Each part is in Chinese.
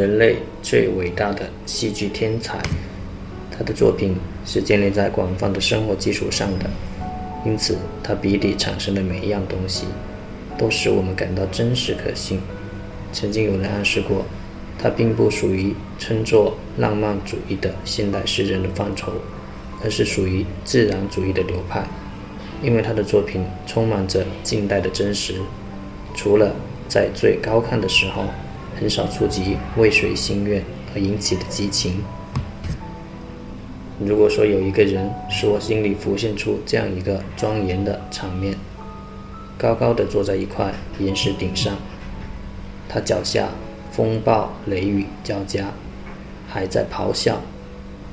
人类最伟大的戏剧天才。他的作品是建立在广泛的生活基础上的，因此他笔底产生的每一样东西，都使我们感到真实可信。曾经有人暗示过，他并不属于称作浪漫主义的现代诗人的范畴，而是属于自然主义的流派，因为他的作品充满着近代的真实，除了在最高看的时候，很少触及未遂心愿而引起的激情。如果说有一个人使我心里浮现出这样一个庄严的场面，高高的坐在一块岩石顶上，他脚下风暴雷雨交加，还在咆哮，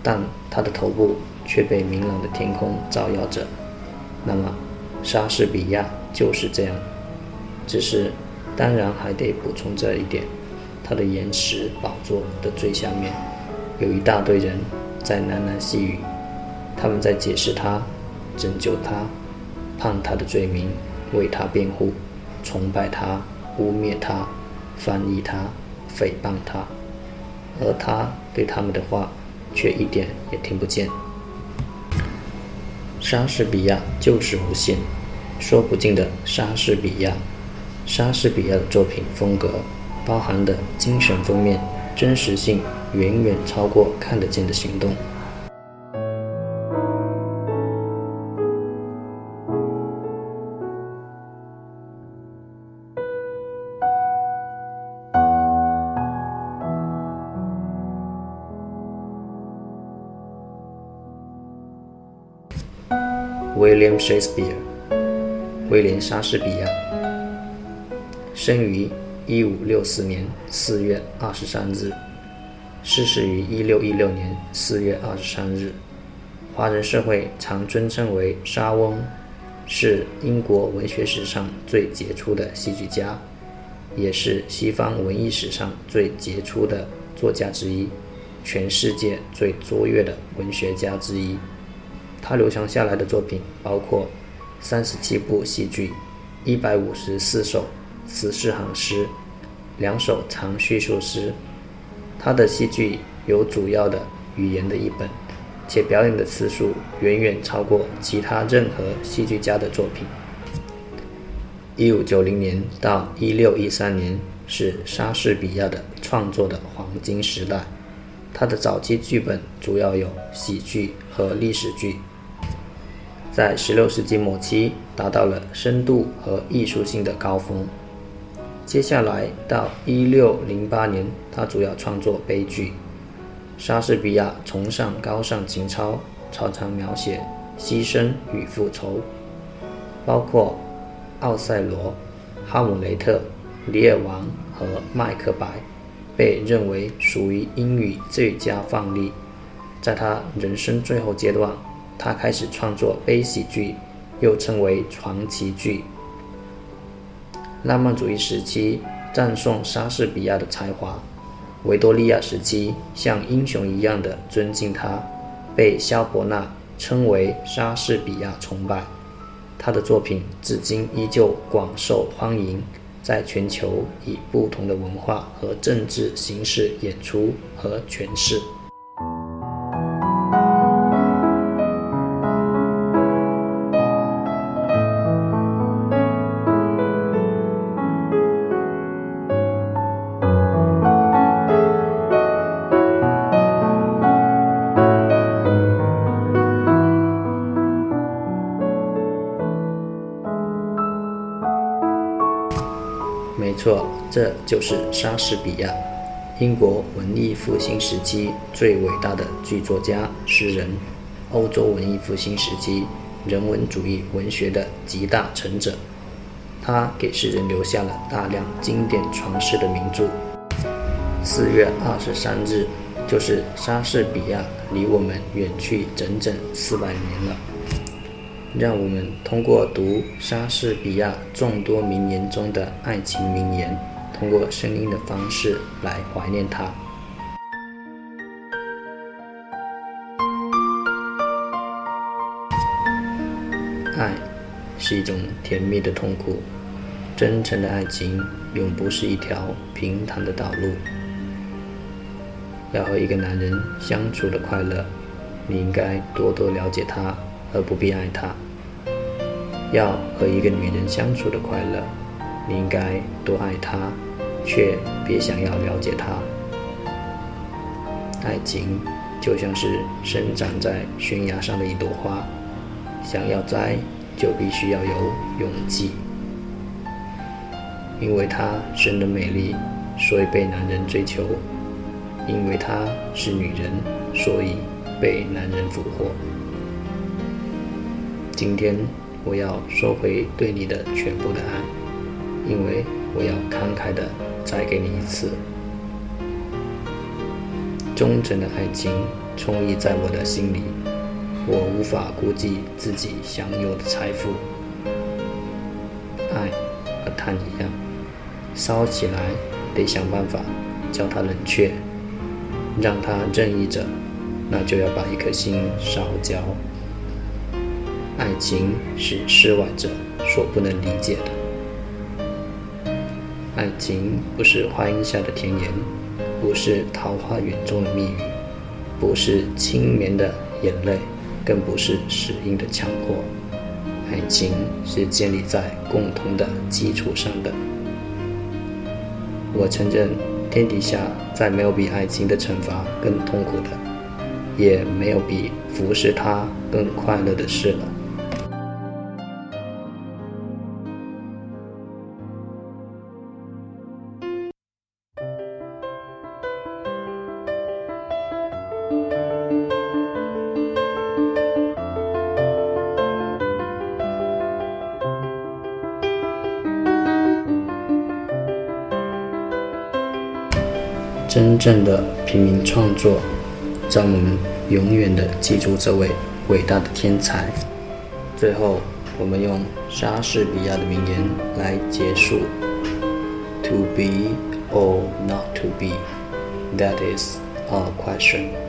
但他的头部却被明朗的天空照耀着。那么，莎士比亚就是这样。只是，当然还得补充这一点：他的岩石宝座的最下面，有一大堆人。在喃喃细语，他们在解释他，拯救他，判他的罪名，为他辩护，崇拜他，污蔑他，翻译他，诽谤他，而他对他们的话却一点也听不见。莎士比亚就是无限，说不尽的莎士比亚。莎士比亚的作品风格，包含的精神封面，真实性。远远超过看得见的行动。William Shakespeare，威廉·莎士比亚，生于一五六四年四月二十三日。逝世于一六一六年四月二十三日。华人社会常尊称为莎翁，是英国文学史上最杰出的戏剧家，也是西方文艺史上最杰出的作家之一，全世界最卓越的文学家之一。他流传下来的作品包括三十七部戏剧、一百五十四首十四行诗、两首长叙述诗。他的戏剧有主要的语言的一本，且表演的次数远远超过其他任何戏剧家的作品。一五九零年到一六一三年是莎士比亚的创作的黄金时代。他的早期剧本主要有喜剧和历史剧，在十六世纪末期达到了深度和艺术性的高峰。接下来到一六零八年，他主要创作悲剧。莎士比亚崇尚高尚情操，常常描写牺牲与复仇，包括《奥赛罗》《哈姆雷特》《李尔王》和《麦克白》，被认为属于英语最佳范例。在他人生最后阶段，他开始创作悲喜剧，又称为传奇剧。浪漫主义时期赞颂莎士比亚的才华，维多利亚时期像英雄一样的尊敬他，被萧伯纳称为莎士比亚崇拜。他的作品至今依旧广受欢迎，在全球以不同的文化和政治形式演出和诠释。没错，这就是莎士比亚，英国文艺复兴时期最伟大的剧作家、诗人，欧洲文艺复兴时期人文主义文学的集大成者。他给世人留下了大量经典传世的名著。四月二十三日，就是莎士比亚离我们远去整整四百年了。让我们通过读莎士比亚众多名言中的爱情名言，通过声音的方式来怀念他。爱是一种甜蜜的痛苦，真诚的爱情永不是一条平坦的道路。要和一个男人相处的快乐，你应该多多了解他，而不必爱他；要和一个女人相处的快乐，你应该多爱她，却别想要了解她。爱情就像是生长在悬崖上的一朵花，想要摘，就必须要有勇气。因为她生得美丽，所以被男人追求。因为她是女人，所以被男人俘获。今天我要收回对你的全部的爱，因为我要慷慨的再给你一次。忠诚的爱情充溢在我的心里，我无法估计自己享有的财富。爱和炭一样，烧起来得想办法叫它冷却。让它正义着，那就要把一颗心烧焦。爱情是世外者所不能理解的。爱情不是花荫下的甜言，不是桃花源中的蜜语，不是轻绵的眼泪，更不是死硬的强迫。爱情是建立在共同的基础上的。我承认。天底下再没有比爱情的惩罚更痛苦的，也没有比服侍他更快乐的事了。真正的平民创作，让我们永远的记住这位伟大的天才。最后，我们用莎士比亚的名言来结束：“To be or not to be, that is our question.”